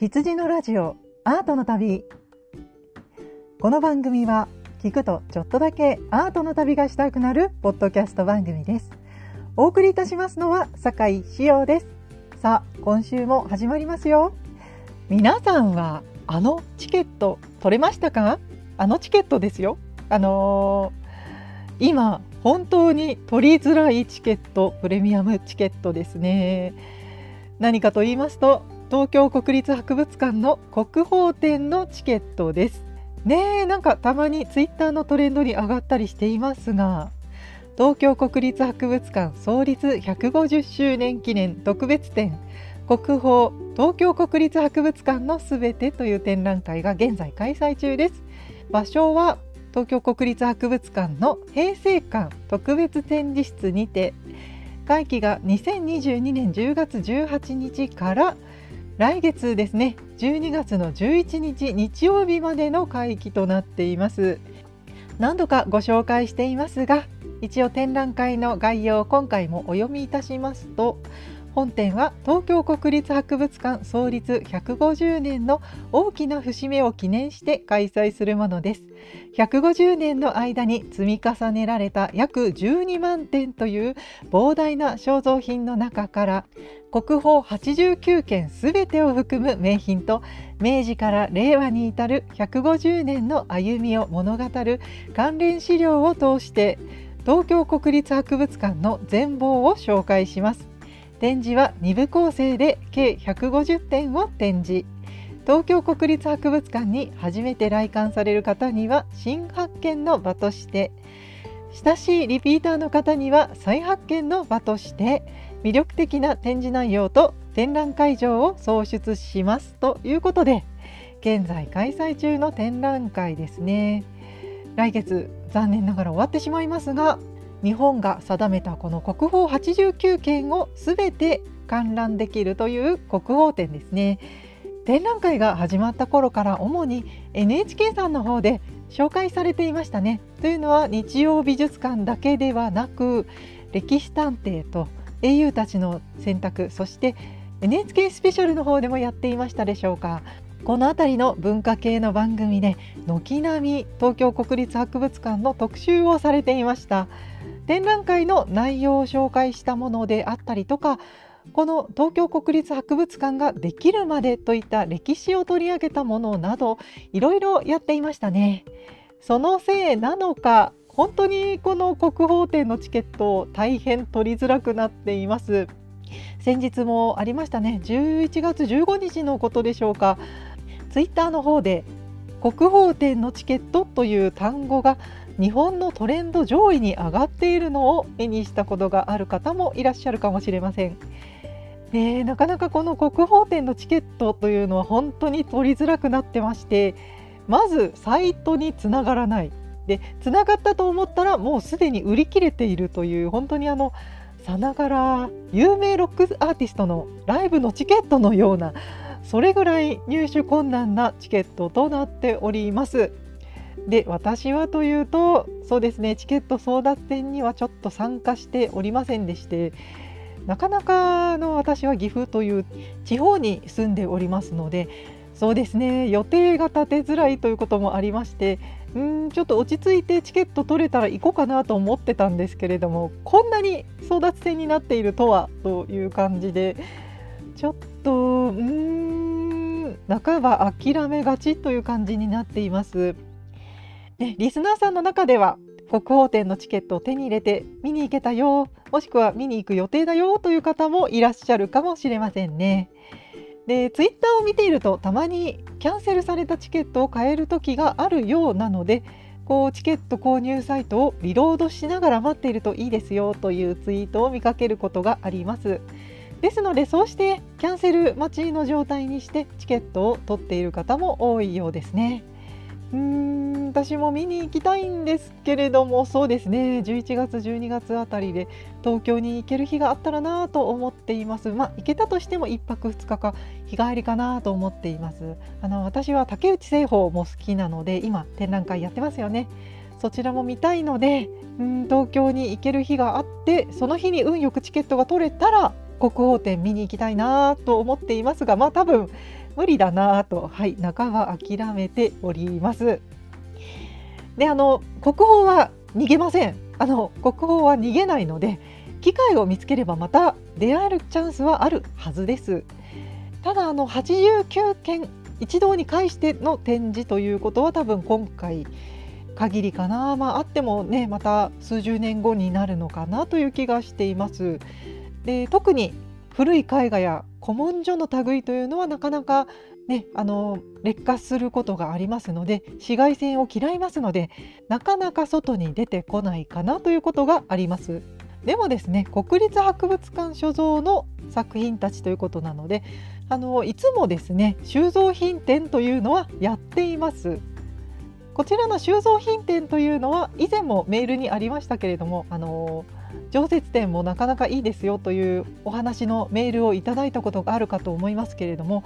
羊のラジオアートの旅。この番組は聞くとちょっとだけアートの旅がしたくなるポッドキャスト番組です。お送りいたしますのは酒井志陽です。さあ今週も始まりますよ。皆さんはあのチケット取れましたか？あのチケットですよ。あのー、今本当に取りづらいチケットプレミアムチケットですね。何かと言いますと東京国立博物館の国宝展のチケットです。ねえなんかたまにツイッターのトレンドに上がったりしていますが東京国立博物館創立150周年記念特別展国宝東京国立博物館のすべてという展覧会が現在開催中です。場所は東京国立博物館の平成館特別展示室にて会期が2022年10月18日から来月ですね。12月の11日日曜日までの会期となっています。何度かご紹介していますが一応展覧会の概要を今回もお読みいたしますと本展は東京国立博物館創立150年の大きな節目を記念して開催するものです。150年の間に積み重ねられた約12万点という膨大な肖像品の中から国宝89件すべてを含む名品と明治から令和に至る150年の歩みを物語る関連資料を通して東京国立博物館の全貌を紹介します。展示は2部構成で計150点を展示。東京国立博物館に初めて来館される方には新発見の場として。親しいリピーターの方には再発見の場として。魅力的な展示内容と展覧会場を創出しますということで現在開催中の展覧会ですね。来月残念ながら終わってしまいますが日本が定めたこの国宝89件を全て観覧できるという国宝展ですね。展覧会が始まった頃から主に NHK さんの方で紹介されていましたね。というのは日曜美術館だけではなく歴史探偵と英雄たちの選択そして NHK スペシャルの方でもやっていましたでしょうか。この辺りの文化系の番組で軒並み東京国立博物館の特集をされていました。展覧会の内容を紹介したものであったりとかこの東京国立博物館ができるまでといった歴史を取り上げたものなどいろいろやっていましたね。そのせいなのか本当にこの国宝展のチケット大変取りづらくなっています。先日もありましたね。11月15日のことでしょうか。ツイッターの方で国宝展のチケットという単語が日本のトレンド上位に上がっているのを目にしたことがある方もいらっしゃるかもしれません。ね、なかなかこの国宝展のチケットというのは本当に取りづらくなってましてまずサイトにつながらないでつながったと思ったらもうすでに売り切れているという本当にあのさながら有名ロックアーティストのライブのチケットのようなそれぐらい入手困難なチケットとなっております。で私はというとそうですねチケット争奪戦にはちょっと参加しておりませんでしてなかなかの私は岐阜という地方に住んでおりますのでそうですね予定が立てづらいということもありましてうんちょっと落ち着いてチケット取れたら行こうかなと思ってたんですけれどもこんなに争奪戦になっているとはという感じでちょっとうん半ば諦めがちという感じになっています。ね、リスナーさんの中では国宝展のチケットを手に入れて見に行けたよもしくは見に行く予定だよという方もいらっしゃるかもしれませんね。でツイッターを見ているとたまにキャンセルされたチケットを買える時があるようなのでこうチケット購入サイトをリロードしながら待っているといいですよというツイートを見かけることがあります。ですのでそうしてキャンセル待ちの状態にしてチケットを取っている方も多いようですね。うーん私も見に行きたいんですけれどもそうですね。11月12月あたりで東京に行ける日があったらなと思っています。まあ行けたとしても1泊2日か日帰りかなと思っています。あの私は竹内製法も好きなので今展覧会やってますよね。そちらも見たいのでうん東京に行ける日があってその日に運よくチケットが取れたら国宝展見に行きたいなと思っていますがまあ多分無理だなと、はい、半ば諦めております。であの国宝は逃げません。あの国宝は逃げないので機会を見つければまた出会えるチャンスはあるはずです。ただあの89件一堂に会しての展示ということは多分今回限りかな、まあ、あってもねまた数十年後になるのかなという気がしています。で特に古い絵画や古文書の類というのはなかなかね、あの劣化することがありますので紫外線を嫌いますのでなかなか外に出てこないかなということがあります。でもですね国立博物館所蔵の作品たちということなのであのいつもですね収蔵品展というのはやっています。こちらの収蔵品展というのは以前もメールにありましたけれどもあの常設展もなかなかいいですよというお話のメールをいただいたことがあるかと思いますけれども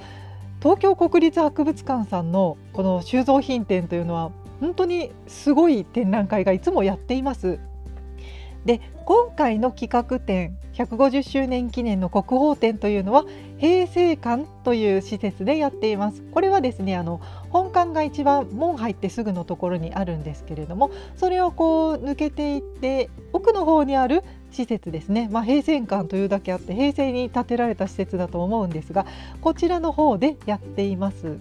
東京国立博物館さんのこの収蔵品展というのは本当にすごい展覧会がいつもやっています。で今回の企画展150周年記念の国宝展というのは平成館という施設でやっていますこれはですねあの本館が一番門入ってすぐのところにあるんですけれどもそれをこう抜けていって奥の方にある施設ですね、まあ、平成館というだけあって平成に建てられた施設だと思うんですがこちらの方でやっています。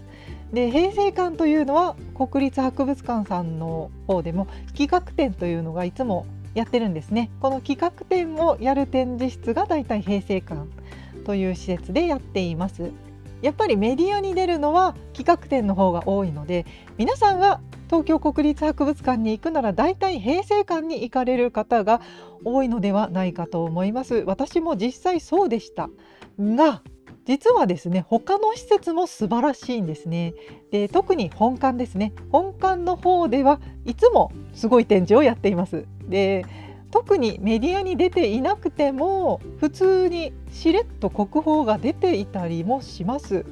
で平成館というのは国立博物館さんの方でも企画展というのがいつもやってるんですね。この企画展をやる展示室がだいたい平成館という施設でやっています。やっぱりメディアに出るのは企画展の方が多いので皆さんは東京国立博物館に行くなら大体平成館に行かれる方が多いのではないかと思います。私も実際そうでしたが実はですね他の施設も素晴らしいんですね。で特に本館ですね。本館の方ではいつもすごい展示をやっています。で特にメディアに出ていなくても普通にしれっと国宝が出ていたりもします。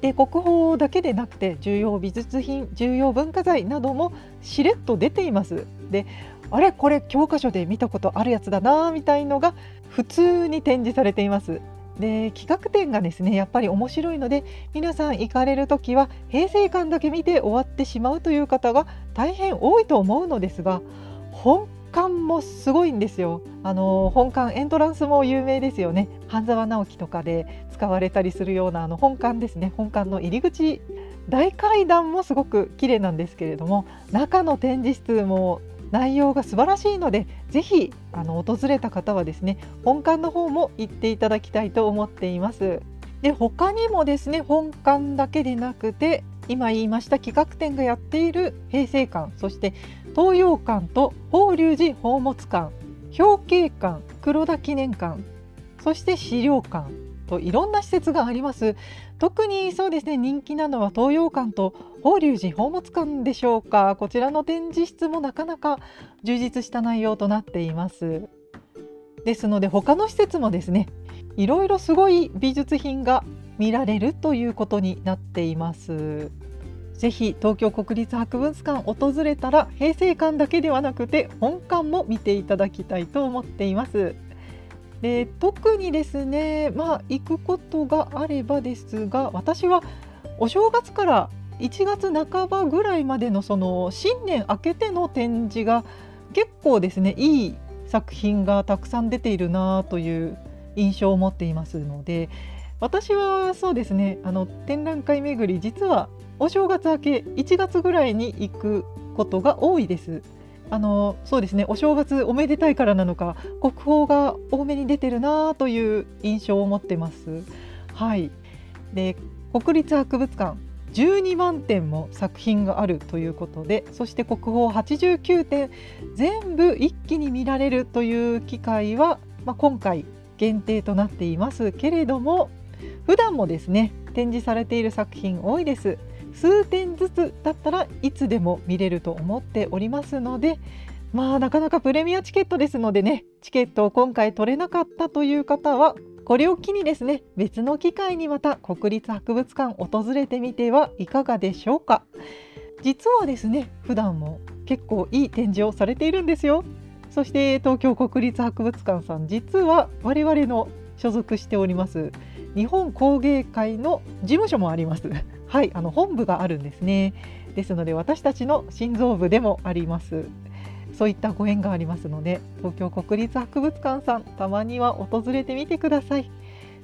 で国宝だけでなくて重要美術品重要文化財などもしれっと出ています。であれこれ教科書で見たことあるやつだなみたいのが普通に展示されています。で企画展がですねやっぱり面白いので皆さん行かれる時は平成館だけ見て終わってしまうという方が大変多いと思うのですが本館もすごいんですよ。あの本館エントランスも有名ですよね。半沢直樹とかで使われたりするようなあの本館ですね。本館の入り口大階段もすごく綺麗なんですけれども中の展示室も内容が素晴らしいのでぜひあの訪れた方はですね本館の方も行っていただきたいと思っています。で他にもですね本館だけでなくて今言いました企画展がやっている平成館そして東洋館と法隆寺宝物館表敬館黒田記念館そして資料館といろんな施設があります。特にそうですね人気なのは東洋館と法隆寺宝物館でしょうか。こちらの展示室もなかなか充実した内容となっています。ですので他の施設もですねいろいろすごい美術品が見られるということになっています。ぜひ東京国立博物館訪れたら平成館だけではなくて本館も見ていただきたいと思っています。で特にですねまあ行くことがあればですが私はお正月から1月半ばぐらいまでのその新年明けての展示が結構ですねいい作品がたくさん出ているなという印象を持っていますので私はそうですねあの展覧会巡り実はお正月明け1月ぐらいに行くことが多いです。あのそうですねお正月おめでたいからなのか国宝が多めに出てるなという印象を持ってます。はいで国立博物館12万点も作品があるということでそして国宝89点全部一気に見られるという機会は、まあ、今回限定となっていますけれども普段もですね展示されている作品多いです。数点ずつだったらいつでも見れると思っておりますのでまあなかなかプレミアチケットですのでねチケットを今回取れなかったという方はこれを機にですね別の機会にまた国立博物館訪れてみてはいかがでしょうか。実はですね普段も結構いい展示をされているんですよ。そして東京国立博物館さん実は我々の所属しております日本工芸会の事務所もあります。はいあの本部があるんですね。ですので私たちの心臓部でもあります。そういったご縁がありますので東京国立博物館さんたまには訪れてみてください。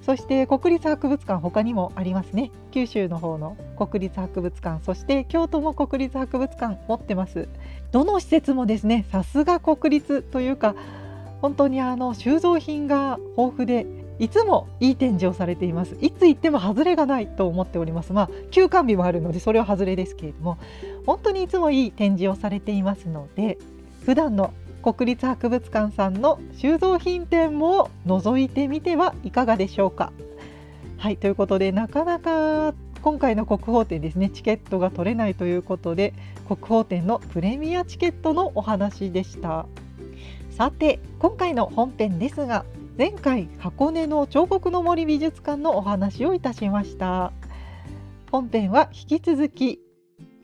そして国立博物館他にもありますね。九州の方の国立博物館そして京都も国立博物館持ってます。どの施設もですねさすが国立というか本当にあの収蔵品が豊富でいつもいい展示をされています。いつ行っても外れがないと思っております。まあ休館日もあるのでそれは外れですけれども本当にいつもいい展示をされていますので普段の国立博物館さんの収蔵品店も覗いてみてはいかがでしょうか。はいということでなかなか今回の国宝展ですねチケットが取れないということで国宝展のプレミアチケットのお話でした。さて今回の本編ですが前回箱根の彫刻の森美術館のお話をいたしました。本編は引き続き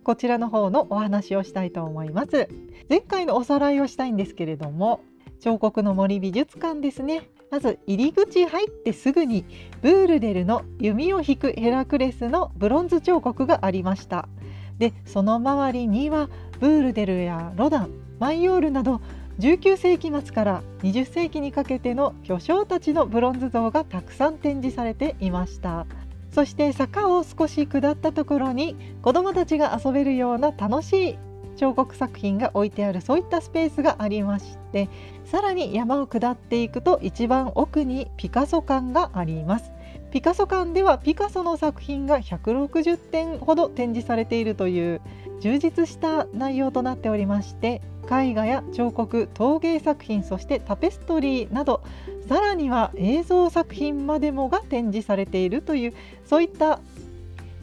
こちらの方のお話をしたいと思います。前回のおさらいをしたいんですけれども彫刻の森美術館ですね。まず入り口入ってすぐにブールデルの弓を引くヘラクレスのブロンズ彫刻がありました。でその周りにはブールデルやロダンマイオールなど19世紀末から20世紀にかけての巨匠たちのブロンズ像がたくさん展示されていました。そして坂を少し下ったところに子どもたちが遊べるような楽しい彫刻作品が置いてあるそういったスペースがありましてさらに山を下っていくと一番奥にピカソ館があります。ピカソ館ではピカソの作品が160点ほど展示されているという充実した内容となっておりまして絵画や彫刻陶芸作品そしてタペストリーなどさらには映像作品までもが展示されているというそういった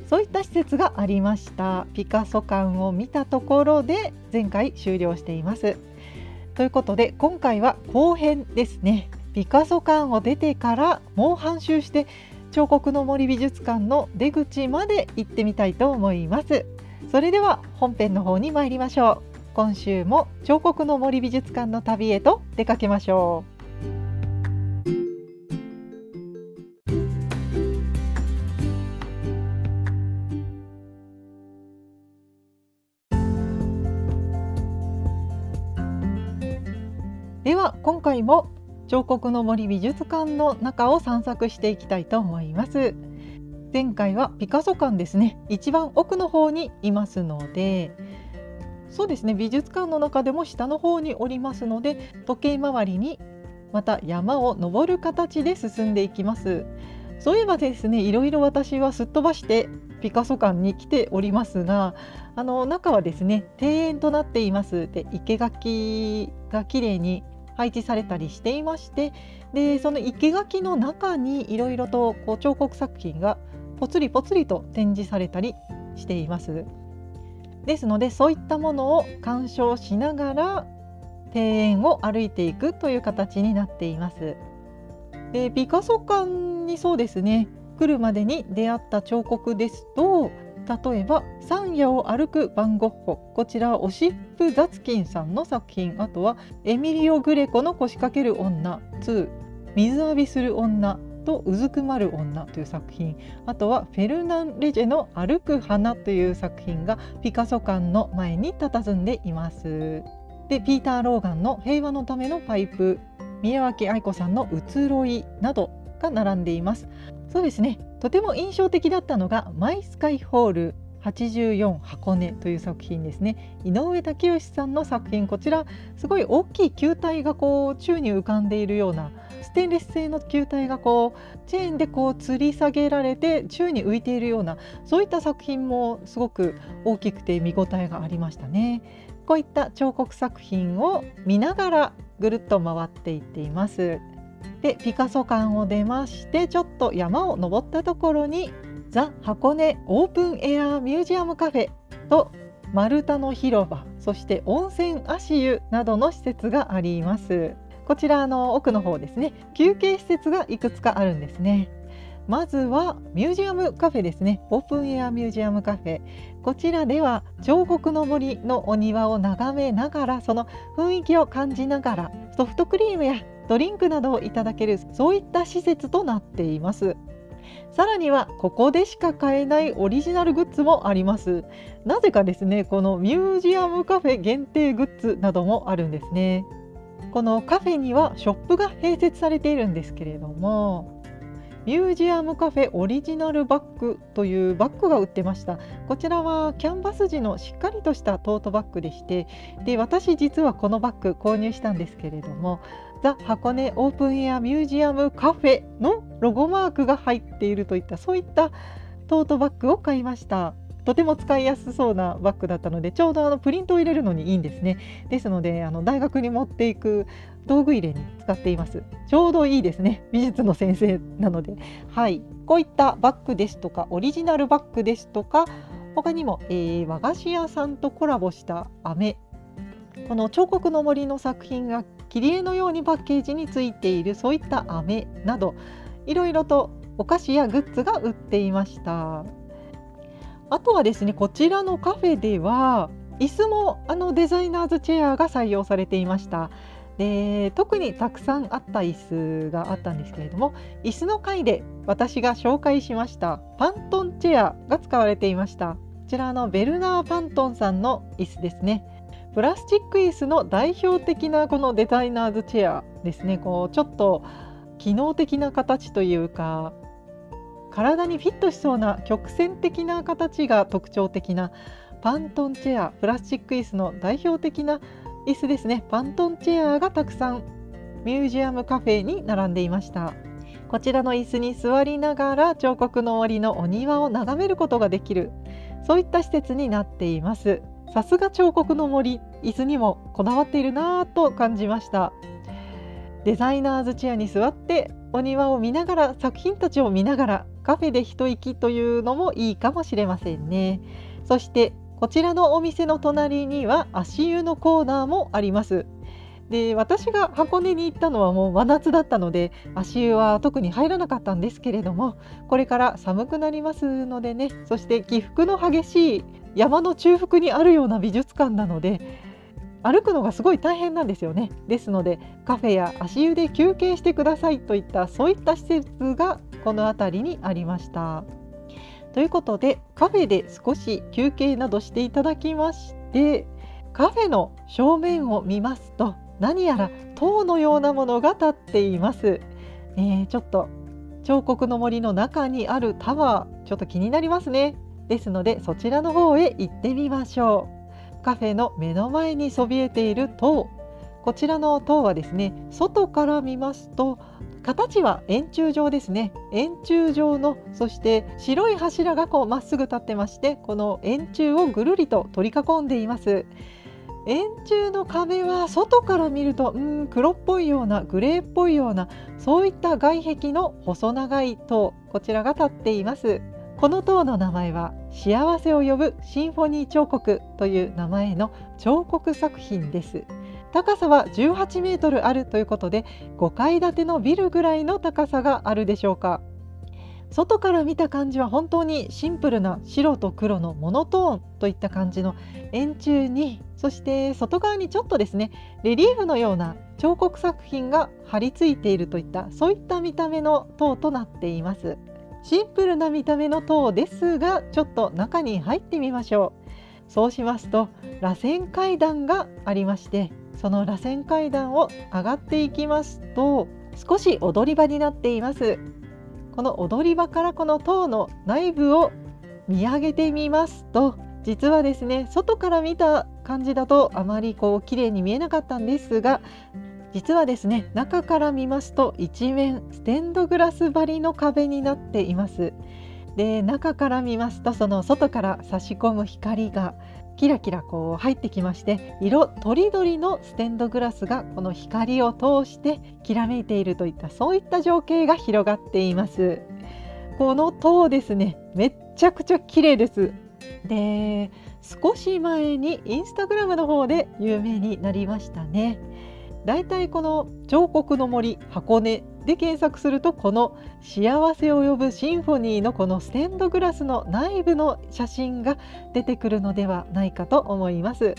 そういった施設がありました。ピカソ館を見たところで前回終了しています。ということで今回は後編ですね。ピカソ館を出てからもう半周して彫刻の森美術館の出口まで行ってみたいと思います。それでは本編の方に参りましょう。今週も彫刻の森美術館の旅へと出かけましょう。では今回も彫刻の森美術館の中を散策していきたいと思います。前回はピカソ館ですね。一番奥の方にいますのでそうですね。美術館の中でも下の方におりますので時計回りにまた山を登る形で進んでいきます。そういえばですねいろいろ私はすっ飛ばしてピカソ館に来ておりますがあの中はですね庭園となっています。で生垣が綺麗に配置されたりしていましてでその生垣の中にいろいろとこう彫刻作品がぽつりぽつりと展示されたりしています。ですのでそういったものを鑑賞しながら庭園を歩いていくという形になっています。でピカソ館にそうですね来るまでに出会った彫刻ですと例えば「山野を歩くバンゴッホ」こちらはオシップ・ザツキンさんの作品あとはエミリオ・グレコの腰掛ける女2水浴びする女とうずくまる女という作品。あとはフェルナン・レジェの歩く花という作品がピカソ館の前に佇んでいます。でピーター・ローガンの平和のためのパイプ宮脇愛子さんの移ろいなどが並んでいます。そうですね。とても印象的だったのがマイスカイホール84箱根という作品ですね。井上武義さんの作品こちらすごい大きい球体がこう宙に浮かんでいるようなステンレス製の球体がこうチェーンでこう吊り下げられて宙に浮いているようなそういった作品もすごく大きくて見応えがありましたね。こういった彫刻作品を見ながらぐるっと回っていっています。でピカソ館を出ましてちょっと山を登ったところにザ・箱根オープンエアミュージアムカフェと丸太の広場そして温泉足湯などの施設がありますこちらの奥の方ですね。休憩施設がいくつかあるんですね。まずはミュージアムカフェですね。オープンエアミュージアムカフェ。こちらでは彫刻の森のお庭を眺めながらその雰囲気を感じながらソフトクリームやドリンクなどをいただけるそういった施設となっています。さらにはここでしか買えないオリジナルグッズもあります。なぜかですねこのミュージアムカフェ限定グッズなどもあるんですね。このカフェにはショップが併設されているんですけれどもミュージアムカフェオリジナルバッグというバッグが売ってました。こちらはキャンバス地のしっかりとしたトートバッグでしてで私実はこのバッグ購入したんですけれどもザ・箱根オープンエアミュージアムカフェのロゴマークが入っているといったそういったトートバッグを買いました。とても使いやすそうなバッグだったのでちょうどあのプリントを入れるのにいいんですね。ですのであの大学に持っていく道具入れに使っています。ちょうどいいですね。美術の先生なので。はい。こういったバッグですとかオリジナルバッグですとか他にも、えー、和菓子屋さんとコラボした飴。この彫刻の森の作品が切り絵のようにパッケージについているそういった飴などいろいろとお菓子やグッズが売っていました。あとはですねこちらのカフェでは椅子もあのデザイナーズチェアが採用されていました。で特にたくさんあった椅子があったんですけれども椅子の回で私が紹介しましたパントンチェアが使われていました。こちらのベルナー・パントンさんの椅子ですね。プラスチック椅子の代表的なこのデザイナーズチェアですね。こうちょっと機能的な形というか体にフィットしそうな曲線的な形が特徴的なパントンチェアプラスチック椅子の代表的な椅子ですね。パントンチェアがたくさんミュージアムカフェに並んでいました。こちらの椅子に座りながら彫刻の森のお庭を眺めることができるそういった施設になっています。さすが彫刻の森椅子にもこだわっているなぁと感じました。デザイナーズチェアに座ってお庭を見ながら作品たちを見ながらカフェで一息というのもいいかもしれませんね。そしてこちらのお店の隣には足湯のコーナーもあります。で私が箱根に行ったのはもう真夏だったので足湯は特に入らなかったんですけれどもこれから寒くなりますのでね。そして起伏の激しい山の中腹にあるような美術館なので歩くのがすごい大変なんですよね。ですのでカフェや足湯で休憩してくださいといったそういった施設がこの辺りにありました。ということでカフェで少し休憩などしていただきましてカフェの正面を見ますと何やら塔のようなものが立っています、えー、ちょっと彫刻の森の中にあるタワーちょっと気になりますね。ですのでそちらの方へ行ってみましょう。カフェの目の前にそびえている塔。こちらの塔はですね外から見ますと形は円柱状ですね。円柱状のそして白い柱がこうまっすぐ立ってましてこの円柱をぐるりと取り囲んでいます。円柱の壁は外から見るとうん黒っぽいようなグレーっぽいようなそういった外壁の細長い塔こちらが立っています。この塔の名前は幸せを呼ぶシンフォニー彫刻という名前の彫刻作品です。高さは18メートルあるということで5階建てのビルぐらいの高さがあるでしょうか。外から見た感じは本当にシンプルな白と黒のモノトーンといった感じの円柱にそして外側にちょっとですねレリーフのような彫刻作品が貼り付いているといったそういった見た目の塔となっています。シンプルな見た目の塔ですがちょっと中に入ってみましょう。そうしますと螺旋階段がありましてその螺旋階段を上がっていきますと少し踊り場になっています。この踊り場からこの塔の内部を見上げてみますと実はですね外から見た感じだとあまりこう綺麗に見えなかったんですが実はですね中から見ますと一面ステンドグラス張りの壁になっています。で中から見ますとその外から差し込む光がキラキラこう入ってきまして色とりどりのステンドグラスがこの光を通してきらめいているといったそういった情景が広がっています。この塔ですねめっちゃくちゃ綺麗です。で少し前にインスタグラムの方で有名になりましたね。だいたいこの彫刻の森箱根で検索するとこの幸せを呼ぶシンフォニーのこのステンドグラスの内部の写真が出てくるのではないかと思います。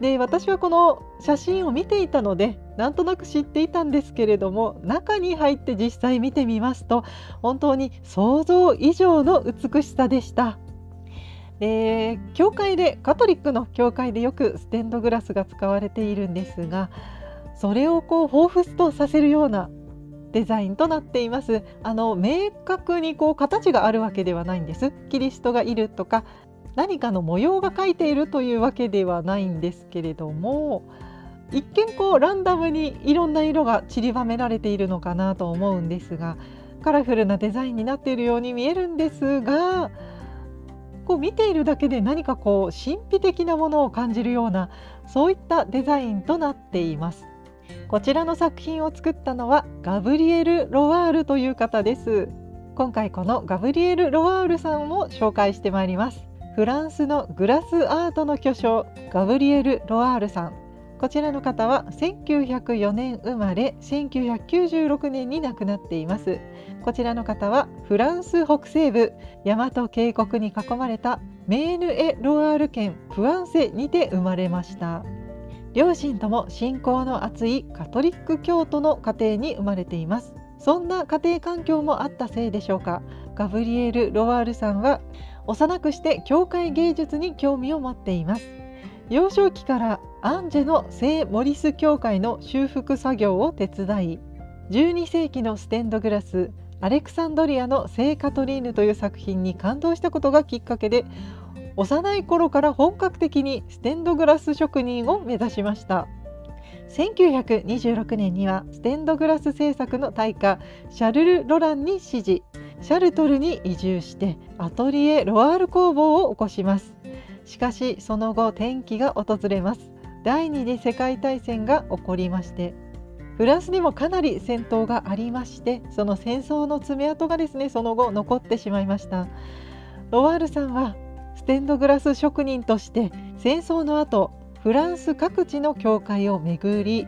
で私はこの写真を見ていたのでなんとなく知っていたんですけれども中に入って実際見てみますと本当に想像以上の美しさでした。で教会でカトリックの教会でよくステンドグラスが使われているんですがそれをこう彷彿とさせるようなデザインとなっていますあの明確にこう形があるわけではないんですキリストがいるとか何かの模様が描いているというわけではないんですけれども一見こうランダムにいろんな色が散りばめられているのかなと思うんですがカラフルなデザインになっているように見えるんですがこう見ているだけで何かこう神秘的なものを感じるようなそういったデザインとなっています。こちらの作品を作ったのはガブリエル・ロワールという方です。今回このガブリエル・ロワールさんを紹介してまいります。フランスのグラスアートの巨匠ガブリエル・ロワールさんこちらの方は1904年生まれ1996年に亡くなっていますこちらの方はフランス北西部大和渓谷に囲まれたメーヌ・エ・ロワール県フアンセにて生まれました両親とも信仰の厚いカトリック教徒の家庭に生まれています。そんな家庭環境もあったせいでしょうか？ガブリエル・ロワールさんは幼くして教会芸術に興味を持っています。幼少期からアンジェの聖モリス教会の修復作業を手伝い12世紀のステンドグラスアレクサンドリアの聖カトリーヌという作品に感動したことがきっかけで幼い頃から本格的にステンドグラス職人を目指しました。1926年にはステンドグラス制作の大家シャルル・ロランに指示。シャルトルに移住してアトリエ・ロワール工房を起こします。しかしその後転機が訪れます。第二次世界大戦が起こりましてフランスにもかなり戦闘がありましてその戦争の爪痕がですねその後残ってしまいました。ロワールさんはステンドグラス職人として戦争の後フランス各地の教会を巡り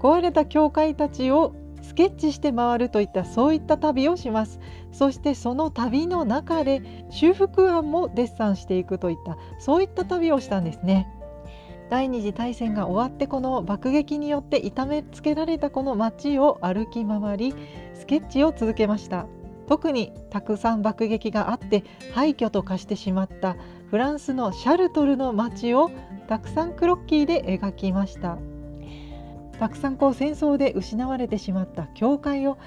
壊れた教会たちをスケッチして回るといったそういった旅をします。そしてその旅の中で修復案もデッサンしていくといったそういった旅をしたんですね。第二次大戦が終わってこの爆撃によって痛めつけられたこの街を歩き回りスケッチを続けました。特にたくさん爆撃があって廃墟と化してしまったフランスのシャルトルの街をたくさんクロッキーで描きました。たくさんこう戦争で失われてしまった教会を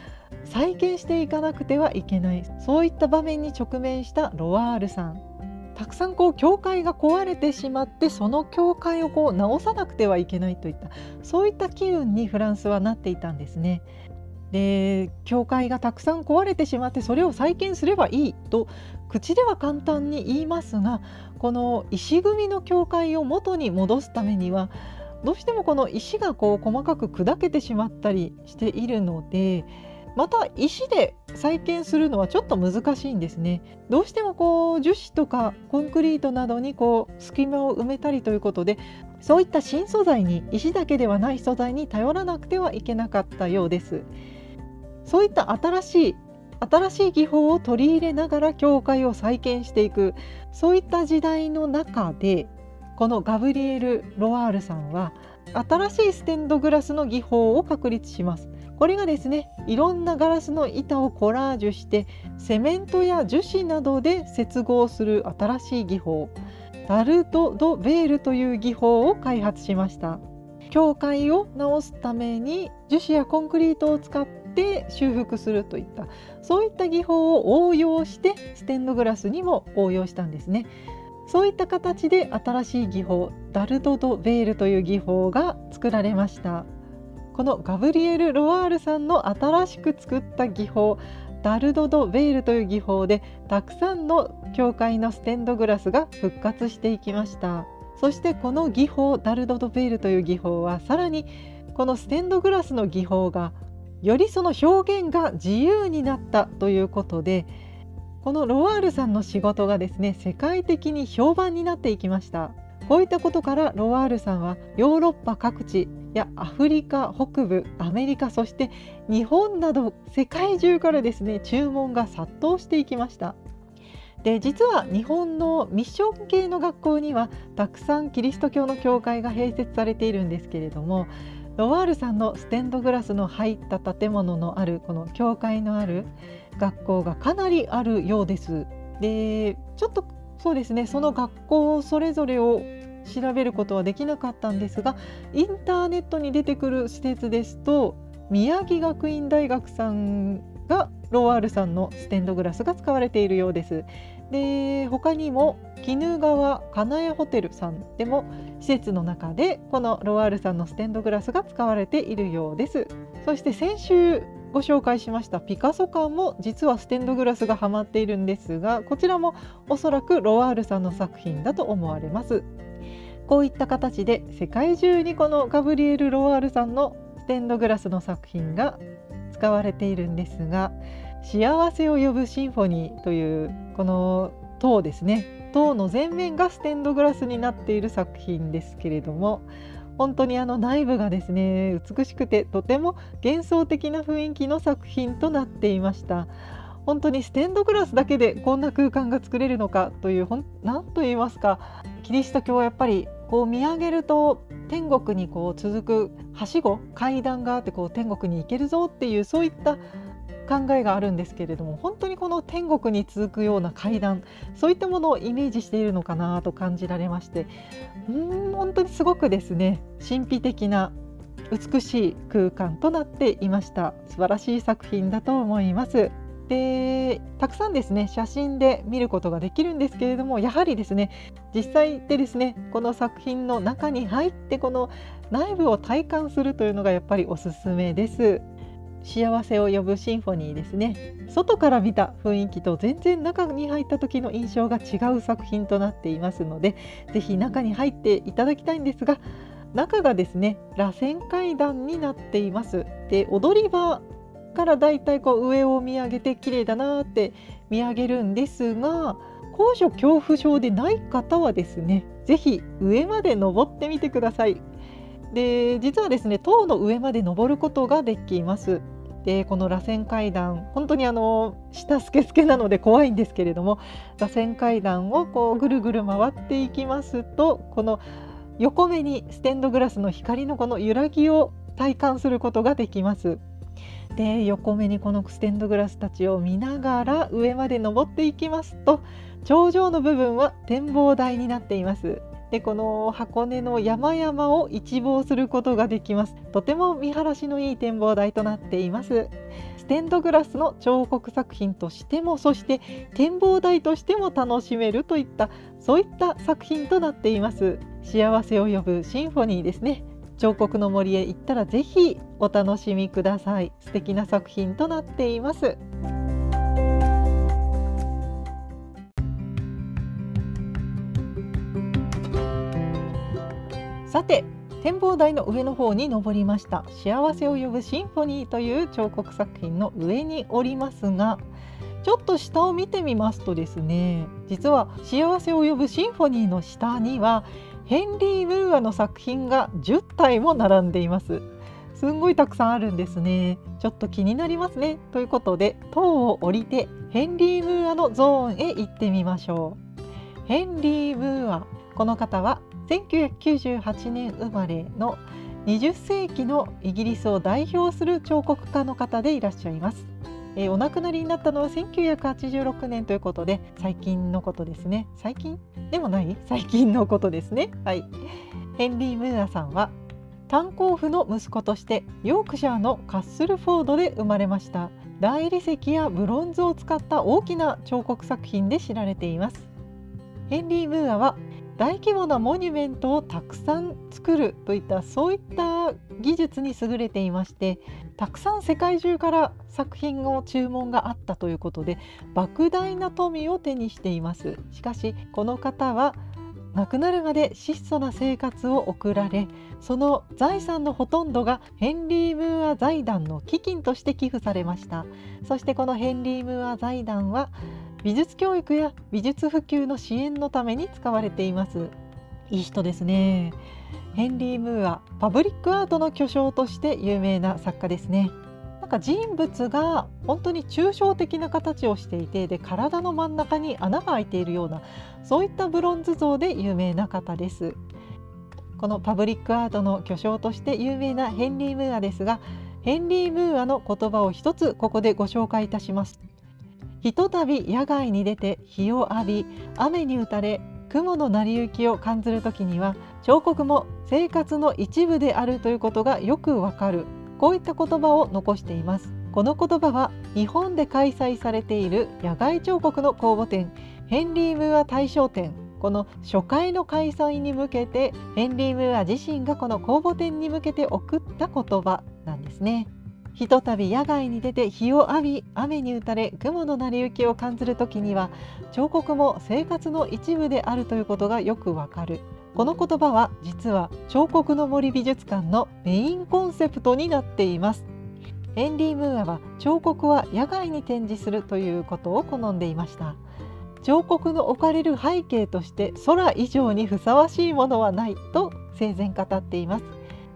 再建していかなくてはいけない。そういった場面に直面したロワールさん。たくさんこう教会が壊れてしまってその教会をこう直さなくてはいけないといった。そういった機運にフランスはなっていたんですね。で教会がたくさん壊れてしまってそれを再建すればいいと口では簡単に言いますがこの石組みの教会を元に戻すためにはどうしてもこの石がこう細かく砕けてしまったりしているのでまた石で再建するのはちょっと難しいんですね。どうしてもこう樹脂とかコンクリートなどにこう隙間を埋めたりということでそういった新素材に石だけではない素材に頼らなくてはいけなかったようです。そういった新しい新しい技法を取り入れながら教会を再建していく。そういった時代の中でこのガブリエル・ロワールさんは新しいステンドグラスの技法を確立します。これがですねいろんなガラスの板をコラージュしてセメントや樹脂などで接合する新しい技法。ダルト・ド・ベールという技法を開発しました。教会を直すために樹脂やコンクリートを使って修復するといったそういった技法を応用してステンドグラスにも応用したんですね。そういった形で新しい技法ダルド・ド・ベールという技法が作られました。このガブリエル・ロワールさんの新しく作った技法ダルド・ド・ベールという技法でたくさんの教会のステンドグラスが復活していきました。そしてこの技法ダルド・ド・ベールという技法はさらにこのステンドグラスの技法がよりその表現が自由になったということでこのロワールさんの仕事がですね世界的に評判になっていきました。こういったことからロワールさんはヨーロッパ各地やアフリカ北部アメリカそして日本など世界中からですね注文が殺到していきました。で実は日本のミッション系の学校にはたくさんキリスト教の教会が併設されているんですけれどもロワールさんのステンドグラスの入った建物のあるこの教会のある学校がかなりあるようです。でちょっとそうですねその学校それぞれを調べることはできなかったんですがインターネットに出てくる施設ですと宮城学院大学さんがロワールさんのステンドグラスが使われているようです。で他にも鬼怒川金谷ホテルさんでも施設の中でこのロワールさんのステンドグラスが使われているようです。そして先週ご紹介しましたピカソ館も実はステンドグラスがはまっているんですがこちらもおそらくロワールさんの作品だと思われます。こういった形で世界中にこのガブリエル・ロワールさんのステンドグラスの作品が使われているんですが幸せを呼ぶシンフォニーというこの塔ですね。塔の前面がステンドグラスになっている作品ですけれども本当にあの内部がですね美しくてとても幻想的な雰囲気の作品となっていました。本当にステンドグラスだけでこんな空間が作れるのかという何と言いますかキリスト教はやっぱりこう見上げると天国にこう続くはしご階段があってこう天国に行けるぞっていうそういった考えがあるんですけれども本当にこの天国に続くような階段そういったものをイメージしているのかなと感じられましてうん本当にすごくですね神秘的な美しい空間となっていました。素晴らしい作品だと思います。でたくさんですね写真で見ることができるんですけれどもやはりですね実際でですねこの作品の中に入ってこの内部を体感するというのがやっぱりおすすめです。幸せを呼ぶシンフォニーですね。外から見た雰囲気と全然中に入った時の印象が違う作品となっていますので是非中に入っていただきたいんですが中がですね螺旋階段になっています。で踊り場からだいたいこう上を見上げて綺麗だなって見上げるんですが高所恐怖症でない方はですね是非上まで登ってみてください。で実はですね塔の上まで登ることができますでこの螺旋階段本当にあの下スケスケなので怖いんですけれども螺旋階段をこうぐるぐる回っていきますとこの横目にステンドグラスの光のこの揺らぎを体感することができます。で横目にこのステンドグラスたちを見ながら上まで登っていきますと頂上の部分は展望台になっています。でこの箱根の山々を一望することができます。とても見晴らしのいい展望台となっています。ステンドグラスの彫刻作品としてもそして展望台としても楽しめるといったそういった作品となっています。幸せを呼ぶシンフォニーですね。彫刻の森へ行ったらぜひお楽しみください。素敵な作品となっています。さて展望台の上の方に登りました。幸せを呼ぶシンフォニーという彫刻作品の上におりますがちょっと下を見てみますとですね実は幸せを呼ぶシンフォニーの下にはヘンリー・ムーアの作品が10体も並んでいます。すんごいたくさんあるんですね。ちょっと気になりますね。ということで塔を降りてヘンリー・ムーアのゾーンへ行ってみましょう。ヘンリー・ムーアこの方は1998年生まれの20世紀のイギリスを代表する彫刻家の方でいらっしゃいます。えー、お亡くなりになったのは1986年ということで最近のことですね。最近？でもない？最近のことですね。はい。ヘンリー・ムーアさんは炭鉱夫の息子としてヨークシャーのカッスルフォードで生まれました。大理石やブロンズを使った大きな彫刻作品で知られています。ヘンリー・ムーアは大規模なモニュメントをたくさん作るといったそういった技術に優れていましてたくさん世界中から作品の注文があったということで莫大な富を手にしています。しかしこの方は亡くなるまで質素な生活を送られその財産のほとんどがヘンリー・ムーア財団の基金として寄付されました。そしてこのヘンリー・ムーア財団は美術教育や美術普及の支援のために使われています。いい人ですね。ヘンリー・ムーアパブリックアートの巨匠として有名な作家ですね。なんか人物が本当に抽象的な形をしていてで体の真ん中に穴が開いているようなそういったブロンズ像で有名な方です。このパブリックアートの巨匠として有名なヘンリー・ムーアですがヘンリー・ムーアの言葉を一つここでご紹介いたします。ひとたび野外に出て日を浴び雨に打たれ雲の成り行きを感じる時には彫刻も生活の一部であるということがよくわかる。こういった言葉を残していますこの言葉は日本で開催されている野外彫刻の公募展ヘンリー・ムーア大賞展この初回の開催に向けてヘンリー・ムーア自身がこの公募展に向けて送った言葉なんですね。ひとたび野外に出て日を浴び雨に打たれ雲の成り行きを感じる時には彫刻も生活の一部であるということがよくわかるこの言葉は実は彫刻の森美術館のメインコンセプトになっています。ヘンリー・ムーアは彫刻は野外に展示するということを好んでいました。彫刻の置かれる背景として空以上にふさわしいものはないと生前語っています。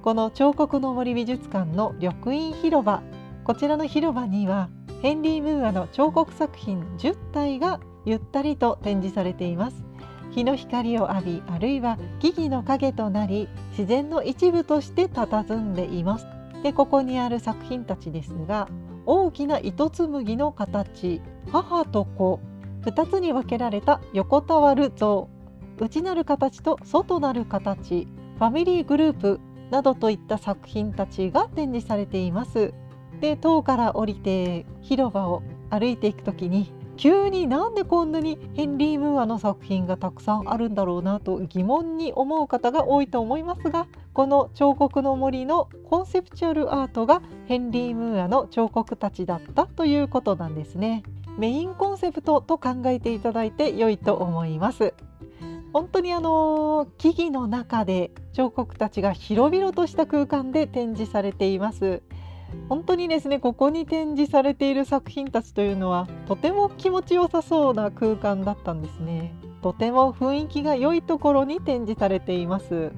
この彫刻の森美術館の緑院広場こちらの広場にはヘンリー・ムーアの彫刻作品10体がゆったりと展示されています。日の光を浴びあるいは木々の影となり自然の一部として佇んでいますでここにある作品たちですが大きな糸紡ぎの形母と子2つに分けられた横たわる像内なる形と外なる形ファミリーグループなどといった作品たちが展示されています。で塔から降りて広場を歩いていく時に急になんでこんなにヘンリー・ムーアの作品がたくさんあるんだろうなと疑問に思う方が多いと思いますがこの彫刻の森のコンセプチュアルアートがヘンリー・ムーアの彫刻たちだったということなんですね。メインコンセプトと考えていただいて良いと思います。本当にあの木々の中で彫刻たちが広々とした空間で展示されています本当にですねここに展示されている作品たちというのはとても気持ちよさそうな空間だったんですね。とても雰囲気が良いところに展示されています。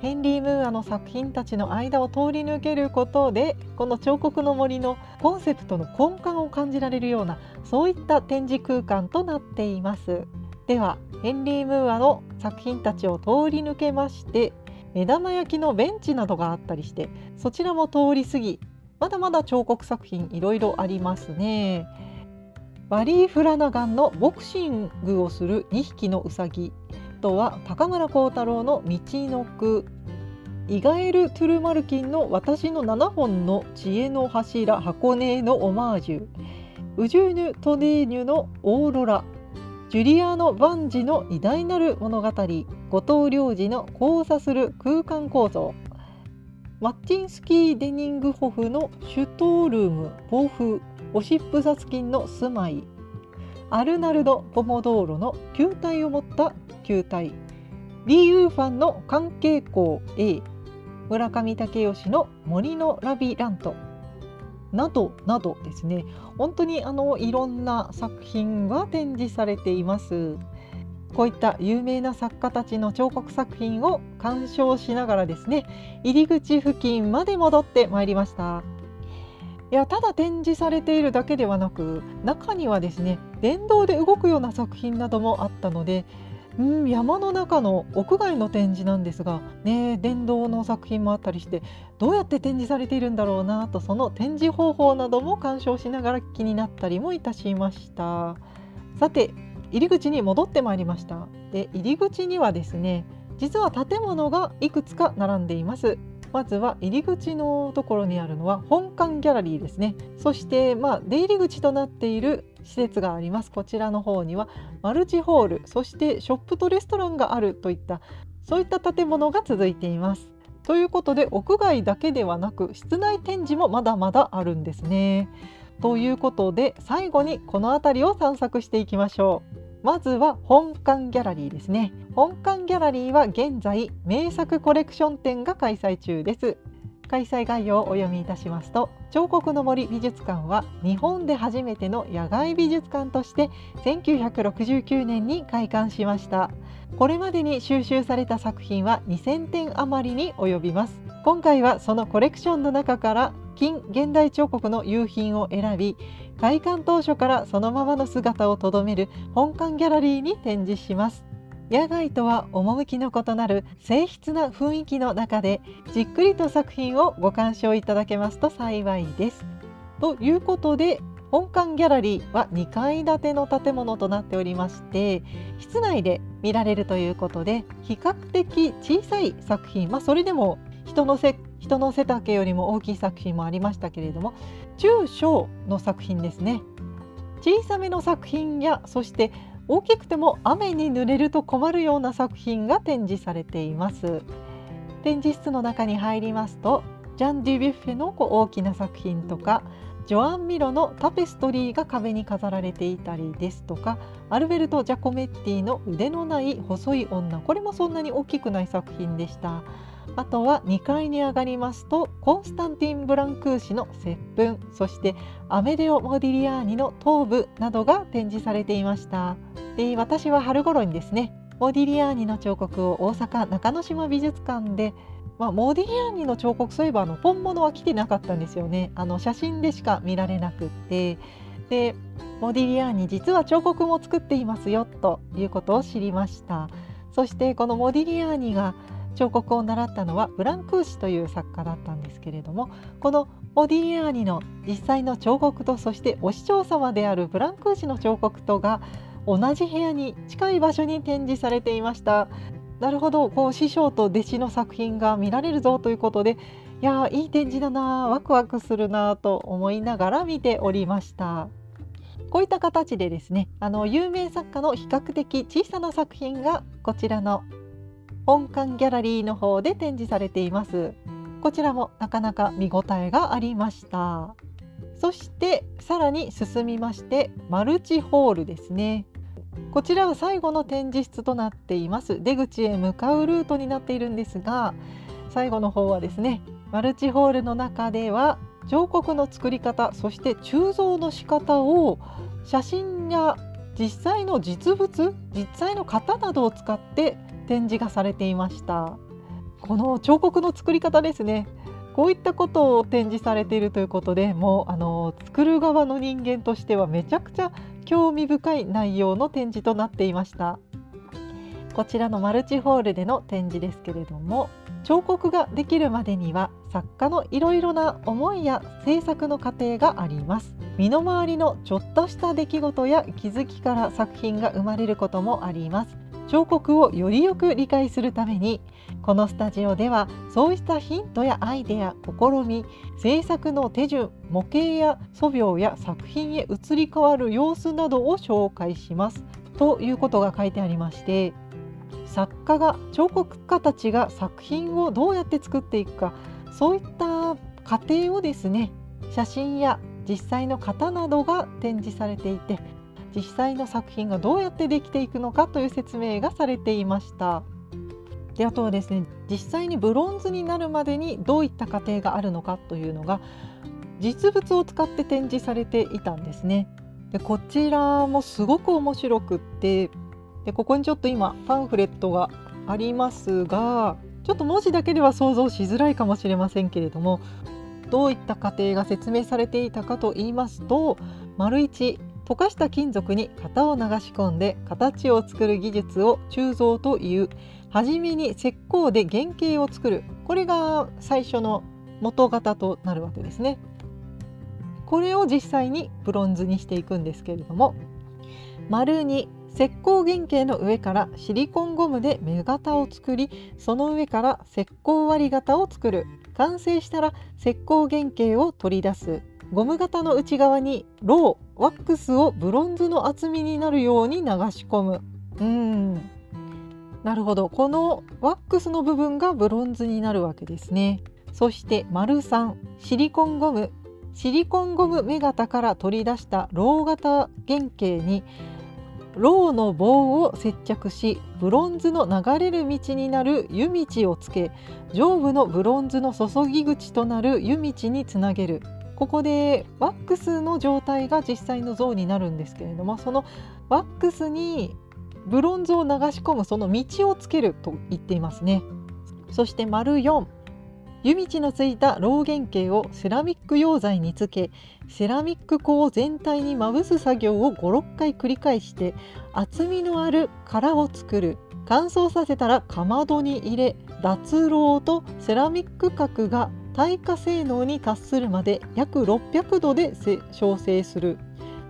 ヘンリー・ムーアの作品たちの間を通り抜けることでこの彫刻の森のコンセプトの根幹を感じられるようなそういった展示空間となっています。ではヘンリー・ムーアの作品たちを通り抜けまして目玉焼きのベンチなどがあったりしてそちらも通り過ぎまだまだ彫刻作品いろいろありますね。バリー・フラナガンのボクシングをする2匹のウサギとは高村光太郎の道の句イガエル・トゥルマルキンの私の7本の知恵の柱箱根のオマージュ。ウジューヌ・トネーニュのオーロラ。ジュリアーノ・バンジの偉大なる物語。後藤良二の交差する空間構造。マッチンスキー・デニングホフのシュトールーム暴風オシップサツキンの住まい。アルナルド・ポモドーロの球体を持った球体。リー・ウーファンの関係校 A 村上武義の森のラビラント。などなどですね。本当にあのいろんな作品が展示されています。こういった有名な作家たちの彫刻作品を鑑賞しながらですね入り口付近まで戻ってまいりました。いやただ展示されているだけではなく中にはですね電動で動くような作品などもあったのでうん山の中の屋外の展示なんですが、ね、電動の作品もあったりしてどうやって展示されているんだろうなとその展示方法なども鑑賞しながら気になったりもいたしました。さて入り口に戻ってまいりました。で入り口にはですね実は建物がいくつか並んでいます。まずは入り口のところにあるのは本館ギャラリーですね。そしてまあ出入り口となっている施設があります。こちらの方にはマルチホールそしてショップとレストランがあるといったそういった建物が続いています。ということで屋外だけではなく室内展示もまだまだあるんですね。ということで最後にこの辺りを散策していきましょう。まずは本館ギャラリーですね。本館ギャラリーは現在名作コレクション展が開催中です。開催概要をお読みいたしますと彫刻の森美術館は日本で初めての野外美術館として1969年に開館しました。これまでに収集された作品は2000点余りに及びます。今回はそのコレクションの中から近現代彫刻の夕品を選び開館当初からそのままの姿をとどめる本館ギャラリーに展示します。野外とは趣の異なる静筆な雰囲気の中でじっくりと作品をご鑑賞いただけますと幸いです。ということで本館ギャラリーは2階建ての建物となっておりまして室内で見られるということで比較的小さい作品、まあ、それでも人のせ人の背丈よりも大きい作品もありましたけれども中小の作品ですね小さめの作品やそして大きくても雨に濡れると困るような作品が展示されています。展示室の中に入りますとジャン・デュ・ビュッフェの大きな作品とかジョアン・ミロのタペストリーが壁に飾られていたりですとかアルベルト・ジャコメッティの腕のない細い女これもそんなに大きくない作品でした。あとは2階に上がりますとコンスタンティン・ブランクーシの接吻そしてアメデオ・モディリアーニの頭部などが展示されていました。で私は春頃にですねモディリアーニの彫刻を大阪中之島美術館でまあ、モディリアーニの彫刻そういえばあの本物は来てなかったんですよね。あの写真でしか見られなくって。でモディリアーニ実は彫刻も作っていますよということを知りました。そしてこのモディリアーニが彫刻を習ったのはブランクーシという作家だったんですけれどもこのモディリアーニの実際の彫刻とそしてお師匠様であるブランクーシの彫刻とが同じ部屋に近い場所に展示されていました。なるほどこう師匠と弟子の作品が見られるぞということでいやいい展示だなワクワクするなと思いながら見ておりました。こういった形でですねあの有名作家の比較的小さな作品がこちらの本館ギャラリーの方で展示されています。こちらもなかなか見応えがありました。そしてさらに進みましてマルチホールですね。こちらは最後の展示室となっています。出口へ向かうルートになっているんですが最後の方はですねマルチホールの中では彫刻の作り方そして鋳造の仕方を写真や実際の実物実際の型などを使って展示がされていました。この彫刻の作り方ですね。こういったことを展示されているということでもうあの作る側の人間としてはめちゃくちゃ興味深い内容の展示となっていました。こちらのマルチホールでの展示ですけれども彫刻ができるまでには作家のいろいろな思いや制作の過程があります。身の回りのちょっとした出来事や気づきから作品が生まれることもあります。彫刻をよりよく理解するためにこのスタジオではそうしたヒントやアイデア試み制作の手順模型や素描や作品へ移り変わる様子などを紹介します。ということが書いてありまして作家が彫刻家たちが作品をどうやって作っていくかそういった過程をですね写真や実際の型などが展示されていて実際の作品がどうやってできていくのかという説明がされていました。であとはですね実際にブロンズになるまでにどういった過程があるのかというのが実物を使って展示されていたんですね。でこちらもすごく面白くってでここにちょっと今パンフレットがありますがちょっと文字だけでは想像しづらいかもしれませんけれどもどういった過程が説明されていたかと言いますと丸1溶かした金属に型を流し込んで形を作る技術を鋳造という初めに石膏で原型を作る。これが最初の元型となるわけですね。これを実際にブロンズにしていくんですけれども丸に石膏原型の上からシリコンゴムで目型を作りその上から石膏割り型を作る。完成したら石膏原型を取り出す。ゴム型の内側にローワックスをブロンズの厚みになるように流し込む。うん。なるほど。このワックスの部分がブロンズになるわけですね。そして丸3シリコンゴム。シリコンゴム雌型から取り出したロウ型原型にロウの棒を接着しブロンズの流れる道になる湯道をつけ上部のブロンズの注ぎ口となる湯道につなげる。ここでワックスの状態が実際の像になるんですけれどもそのワックスにブロンズを流し込むその道をつけると言っていますね。そして丸4湯道のついた老原型をセラミック溶剤につけセラミック粉を全体にまぶす作業を56回繰り返して厚みのある殻を作る。乾燥させたらかまどに入れ脱漏とセラミック角が耐火性能に達するまで約600度で焼成する。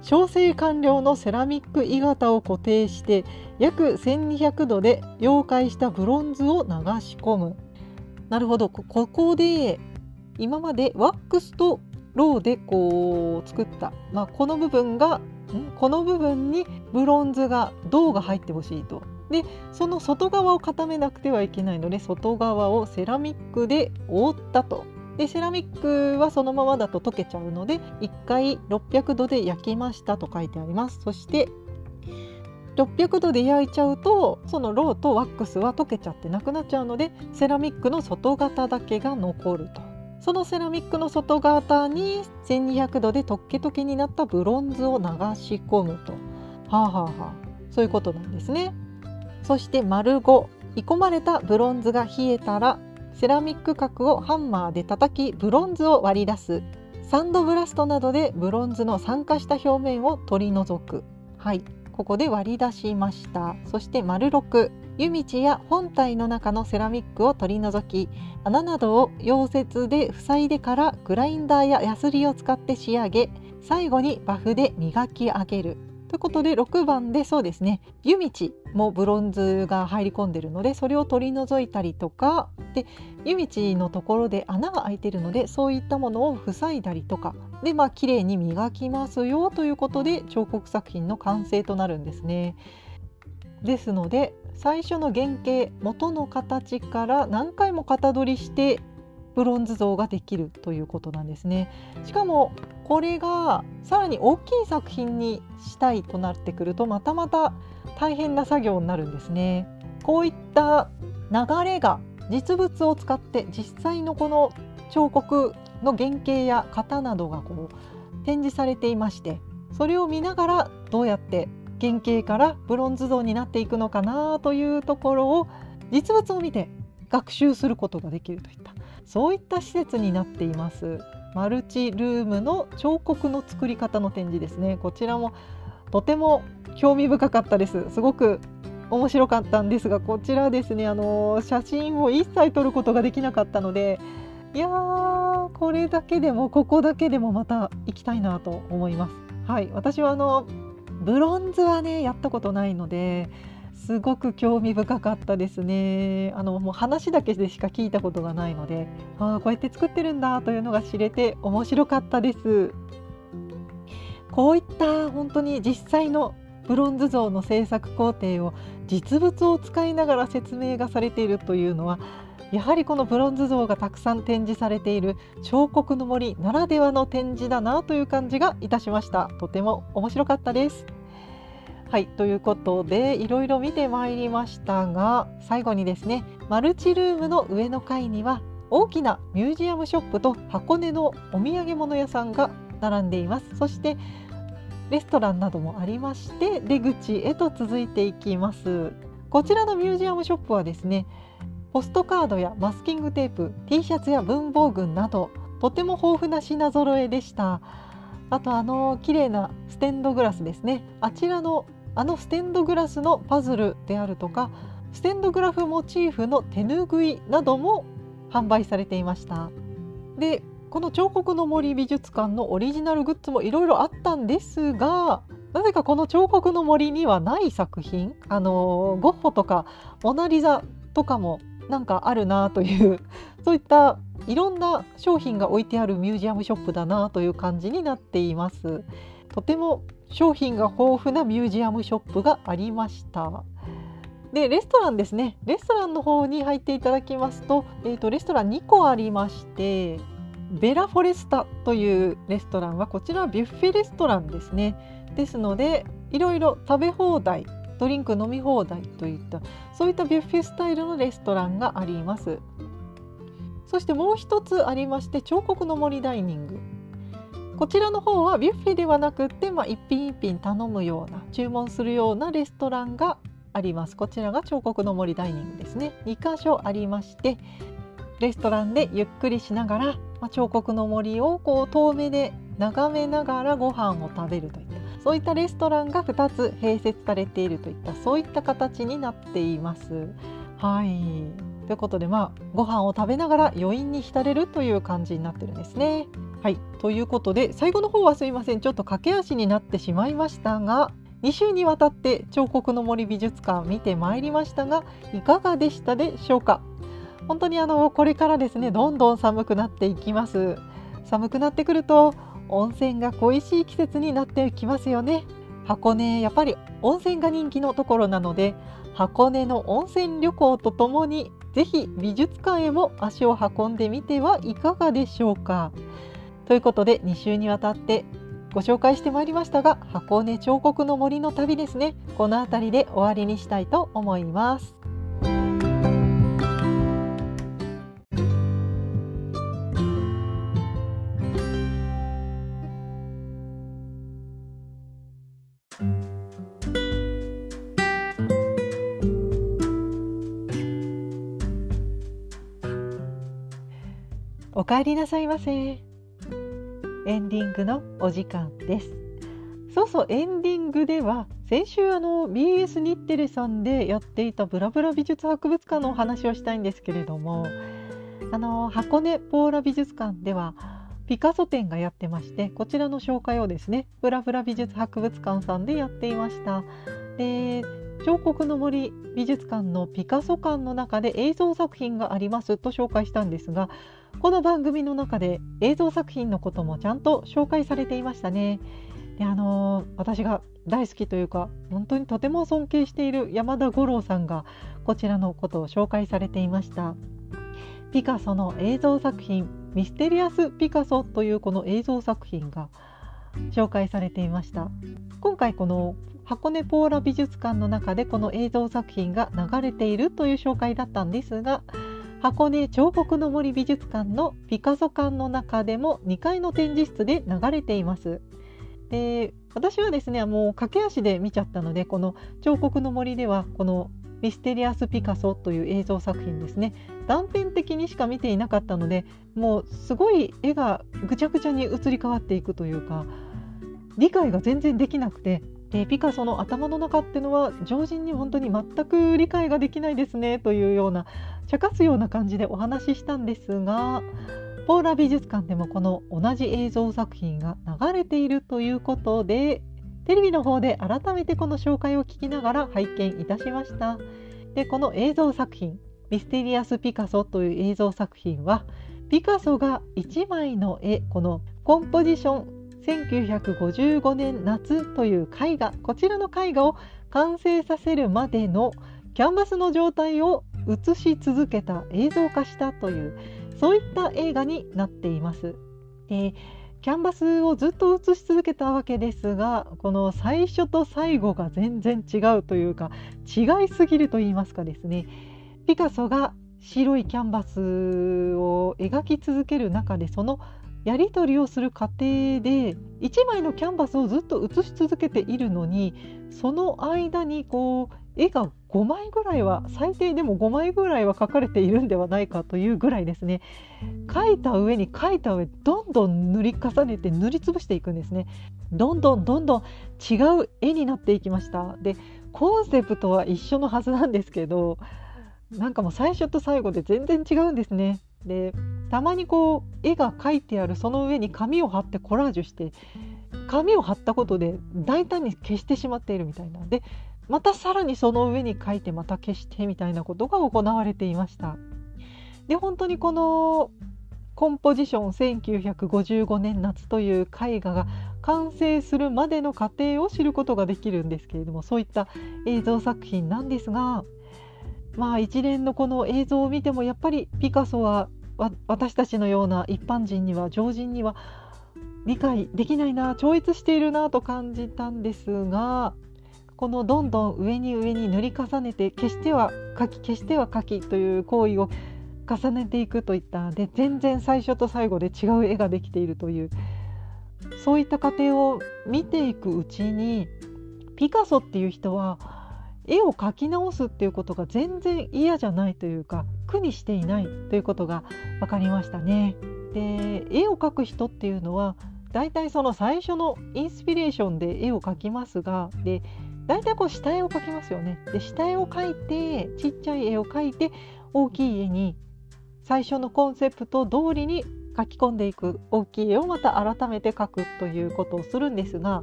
焼成完了のセラミック鋳型を固定して約1200度で溶解したブロンズを流し込む。なるほど。ここで今までワックスとローでこう作った、まあ、この部分がこの部分にブロンズが銅が入ってほしいと。でその外側を固めなくてはいけないので外側をセラミックで覆ったと。でセラミックはそのままだと溶けちゃうので1回600度で焼きましたと書いてあります。そして600度で焼いちゃうとそのロウとワックスは溶けちゃってなくなっちゃうのでセラミックの外型だけが残ると。そのセラミックの外側に1200度で溶け溶けになったブロンズを流し込むと。はあはあはあ。そういうことなんですね。そして丸5流し込まれたブロンズが冷えたらセラミック殻をハンマーで叩きブロンズを割り出す。サンドブラストなどでブロンズの酸化した表面を取り除く。はい。ここで割り出しました。そして丸6湯道や本体の中のセラミックを取り除き穴などを溶接で塞いでからグラインダーやヤスリを使って仕上げ最後にバフで磨き上げる。ということで6番でそうですね湯道もブロンズが入り込んでるのでそれを取り除いたりとかで湯道のところで穴が開いてるのでそういったものを塞いだりとかでまあ綺麗に磨きますよということで彫刻作品の完成となるんですね。ですので最初の原型元の形から何回も型取りしてブロンズ像ができるということなんですね。しかもこれがさらに大きい作品にしたいとなってくるとまたまた大変な作業になるんですね。こういった流れが実物を使って実際のこの彫刻の原型や型などがこう展示されていましてそれを見ながらどうやって原型からブロンズ像になっていくのかなというところを実物を見て学習することができるといったそういった施設になっています。マルチルームの彫刻の作り方の展示ですね。こちらもとても興味深かったです。すごく面白かったんですがこちらですねあの写真を一切撮ることができなかったのでいやーこれだけでもここだけでもまた行きたいなと思います。はい。私はあのブロンズはねやったことないのですごく興味深かったですね。あのもう話だけでしか聞いたことがないのでああこうやって作ってるんだというのが知れて面白かったです。こういった本当に実際のブロンズ像の制作工程を実物を使いながら説明がされているというのはやはりこのブロンズ像がたくさん展示されている彫刻の森ならではの展示だなという感じがいたしました。とても面白かったです。はいということでいろいろ見てまいりましたが最後にですねマルチルームの上の階には大きなミュージアムショップと箱根のお土産物屋さんが並んでいます。そしてレストランなどもありまして出口へと続いていきます。こちらのミュージアムショップはですねポストカードやマスキングテープ T シャツや文房具などとても豊富な品揃えでした。あとあの綺麗なステンドグラスですね。あちらのあのステンドグラスのパズルであるとかステンドグラフモチーフの手ぬぐいなども販売されていましたでこの彫刻の森美術館のオリジナルグッズもいろいろあったんですがなぜかこの彫刻の森にはない作品あのゴッホとかモナ・リザとかもなんかあるなというそういったいろんな商品が置いてあるミュージアムショップだなという感じになっています。とても商品が豊富なミュージアムショップがありました。でレストランですね。レストランの方に入っていただきますと,、えーと、レストラン2個ありましてベラフォレスタというレストランはこちらはビュッフェレストランですね。ですのでいろいろ食べ放題ドリンク飲み放題といったそういったビュッフェスタイルのレストランがあります。そしてもう一つありまして彫刻の森ダイニング。こちらの方はビュッフェではなくって、まあ、一品一品頼むような注文するようなレストランがありますこちらが彫刻の森ダイニングですね2箇所ありましてレストランでゆっくりしながら、まあ、彫刻の森をこう遠目で眺めながらご飯を食べるといったそういったレストランが2つ併設されているといったそういった形になっています。はいということでまあご飯を食べながら余韻に浸れるという感じになってるんですね。はい。ということで最後の方はすいません。ちょっと駆け足になってしまいましたが2週にわたって彫刻の森美術館見てまいりましたがいかがでしたでしょうか？本当にあのこれからですねどんどん寒くなっていきます。寒くなってくると温泉が恋しい季節になってきますよね。箱根やっぱり温泉が人気のところなので箱根の温泉旅行とともにぜひ美術館へも足を運んでみてはいかがでしょうか？ということで2週にわたってご紹介してまいりましたが箱根彫刻の森の旅ですね。この辺りで終わりにしたいと思います。お帰りなさいませ。エンディングのお時間です。そうそうエンディングでは先週あの BS 日テレさんでやっていたブラブラ美術博物館のお話をしたいんですけれどもあの箱根ポーラ美術館ではピカソ展がやってましてこちらの紹介をですねブラブラ美術博物館さんでやっていました。で彫刻の森美術館のピカソ館の中で映像作品がありますと紹介したんですがこの番組の中で映像作品のこともちゃんと紹介されていましたね。であの、私が大好きというか本当にとても尊敬している山田五郎さんがこちらのことを紹介されていました。ピカソの映像作品「ミステリアス・ピカソ」というこの映像作品が紹介されていました今回この箱根ポーラ美術館の中でこの映像作品が流れているという紹介だったんですが箱根彫刻の森美術館のピカソ館の中でも2階の展示室で流れています。で私はですねもう駆け足で見ちゃったのでこの彫刻の森ではこのミステリアス・ピカソという映像作品ですね断片的にしか見ていなかったのでもうすごい絵がぐちゃぐちゃに移り変わっていくというか理解が全然できなくてでピカソの頭の中っていうのは常人に本当に全く理解ができないですねというような茶化すような感じでお話ししたんですがポーラ美術館でもこの同じ映像作品が流れているということでテレビの方で改めてこの紹介を聞きながら拝見いたしました。でこの映像作品「ミステリアス・ピカソ」という映像作品はピカソが1枚の絵このコンポジション1955年夏という絵画こちらの絵画を完成させるまでのキャンバスの状態を映し続けた映像化したというそういった映画になっています。でキャンバスをずっと映し続けたわけですがこの最初と最後が全然違うというか違いすぎると言いますかですねピカソが白いキャンバスを描き続ける中でそのやり取りをする過程で1枚のキャンバスをずっと写し続けているのにその間にこう絵が5枚ぐらいは最低でも5枚ぐらいは描かれているんではないかというぐらいですね。描いた上に描いた上どんどん塗り重ねて塗りつぶしていくんですね。どんどんどんどん違う絵になっていきました。でコンセプトは一緒のはずなんですけどなんかもう最初と最後で全然違うんですね。でたまにこう絵が描いてあるその上に紙を貼ってコラージュして紙を貼ったことで大胆に消してしまっているみたいなでまたさらにその上に書いてまた消してみたいなことが行われていました。で本当にこのコンポジション1955年夏という絵画が完成するまでの過程を知ることができるんですけれどもそういった映像作品なんですがまあ一連のこの映像を見てもやっぱりピカソは私たちのような一般人には常人には理解できないな超越しているなと感じたんですがこのどんどん上に上に塗り重ねて消しては書き消しては書きという行為を重ねていくといったで全然最初と最後で違う絵ができているというそういった過程を見ていくうちにピカソっていう人は絵を描き直すっていうことが全然嫌じゃないというか苦にしていないということが分かりましたね。で絵を描く人っていうのは大体その最初のインスピレーションで絵を描きますがで大体こう下絵を描きますよね。で下絵を描いてちっちゃい絵を描いて大きい絵に最初のコンセプト通りに書き込んでいく大きい絵をまた改めて描くということをするんですが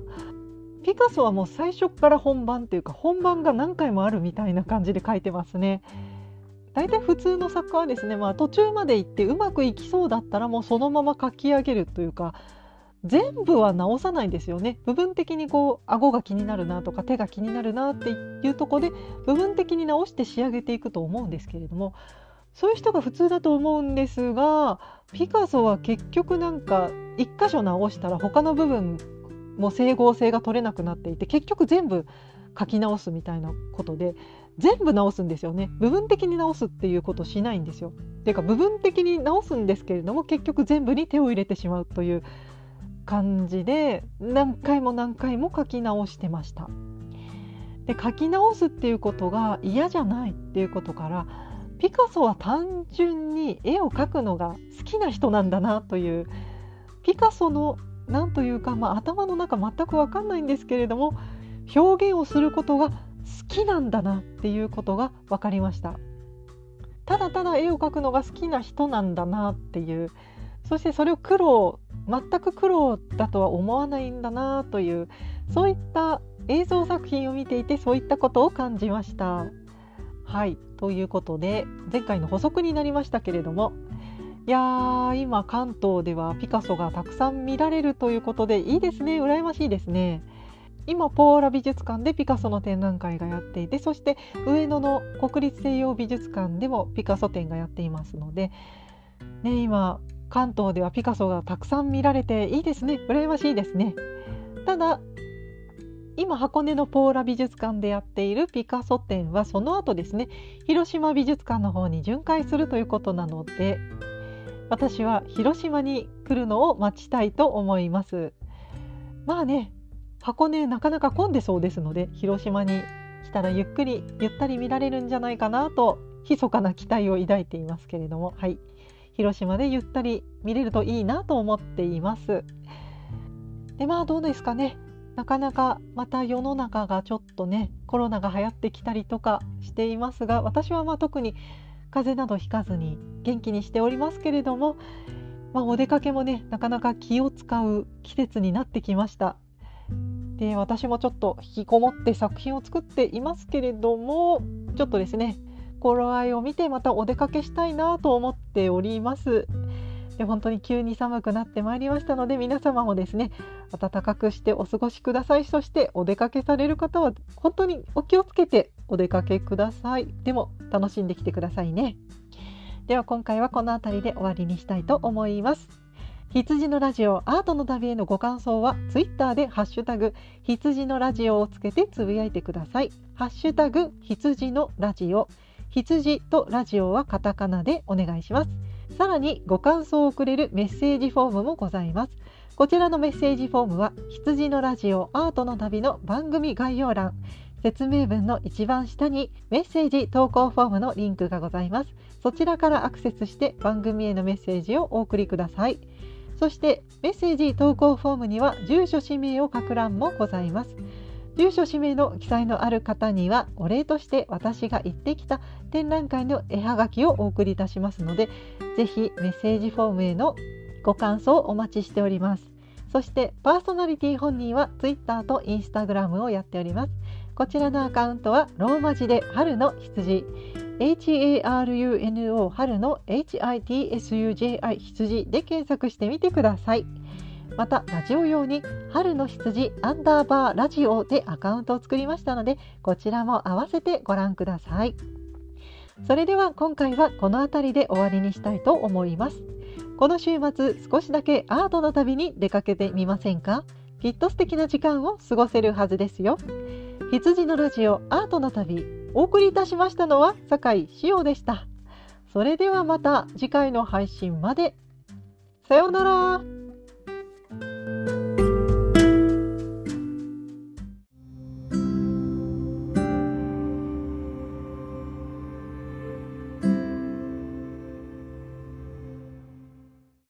ピカソはもう最初から本番っていうか本番が何回もあるみたいな感じで描いてますね。大体普通の作家はですね、まあ、途中まで行ってうまくいきそうだったらもうそのまま書き上げるというか全部は直さないんですよね部分的にこう顎が気になるなとか手が気になるなっていうとこで部分的に直して仕上げていくと思うんですけれどもそういう人が普通だと思うんですがピカソは結局なんか一箇所直したら他の部分もう整合性が取れなくなっていて結局全部書き直すみたいなことで全部直すんですよね部分的に直すっていうことしないんですよ。ていうか部分的に直すんですけれども結局全部に手を入れてしまうという感じで何回も何回も書き直してました。で書き直すっていうことが嫌じゃないっていうことからピカソは単純に絵を描くのが好きな人なんだなというピカソの何というか、まあ、頭の中全く分かんないんですけれども表現をすることが好きなんだなっていうことが分かりましたただただ絵を描くのが好きな人なんだなっていうそしてそれを苦労全く苦労だとは思わないんだなというそういった映像作品を見ていてそういったことを感じました。はいということで前回の補足になりましたけれどもいやー今関東ではピカソがたくさん見られるということでいいですね。羨ましいですね。今ポーラ美術館でピカソの展覧会がやっていてそして上野の国立西洋美術館でもピカソ展がやっていますので、ね、今関東ではピカソがたくさん見られていいですね。羨ましいですね。ただ今箱根のポーラ美術館でやっているピカソ展はその後ですね広島美術館の方に巡回するということなので私は広島に来るのを待ちたいと思います。まあね箱根なかなか混んでそうですので広島に来たらゆっくりゆったり見られるんじゃないかなと密かな期待を抱いていますけれどもはい。広島でゆったり見れるといいなと思っています。でまあどうですかね。なかなかまた世の中がちょっとねコロナが流行ってきたりとかしていますが私はまあ特に風邪などひかずに元気にしておりますけれども、まあ、お出かけもねなかなか気を使う季節になってきました。で私もちょっと引きこもって作品を作っていますけれどもちょっとですね頃合いを見てまたお出かけしたいなと思っております。で本当に急に寒くなってまいりましたので皆様もですね暖かくしてお過ごしください。そしてお出かけされる方は本当にお気をつけてお出かけください。でも楽しんできてくださいね。では今回はこの辺りで終わりにしたいと思います。羊のラジオアートの旅へのご感想はツイッターでハッシュタグ羊のラジオをつけてつぶやいてください。ハッシュタグ羊のラジオ。羊とラジオはカタカナでお願いします。さらにご感想をくれるメッセージフォームもございます。こちらのメッセージフォームは羊のラジオアートの旅の番組概要欄。説明文の一番下にメッセージ投稿フォームのリンクがございます。そちらからアクセスして番組へのメッセージをお送りください。そしてメッセージ投稿フォームには住所氏名を書く欄もございます。住所氏名の記載のある方にはお礼として私が行ってきた展覧会の絵はがきをお送りいたしますのでぜひメッセージフォームへのご感想をお待ちしております。そしてパーソナリティ本人は Twitter と Instagram をやっております。こちらのアカウントはローマ字で春の羊。HARUNO 春の HITSUJI 羊で検索してみてください。またラジオ用に春の羊アンダーバーラジオでアカウントを作りましたのでこちらも合わせてご覧ください。それでは今回はこの辺りで終わりにしたいと思います。この週末少しだけアートの旅に出かけてみませんか？きっと素敵な時間を過ごせるはずですよ。羊のラジオアートの旅お送りいたしましたのは酒井しおでした。それではまた次回の配信まで。さようなら。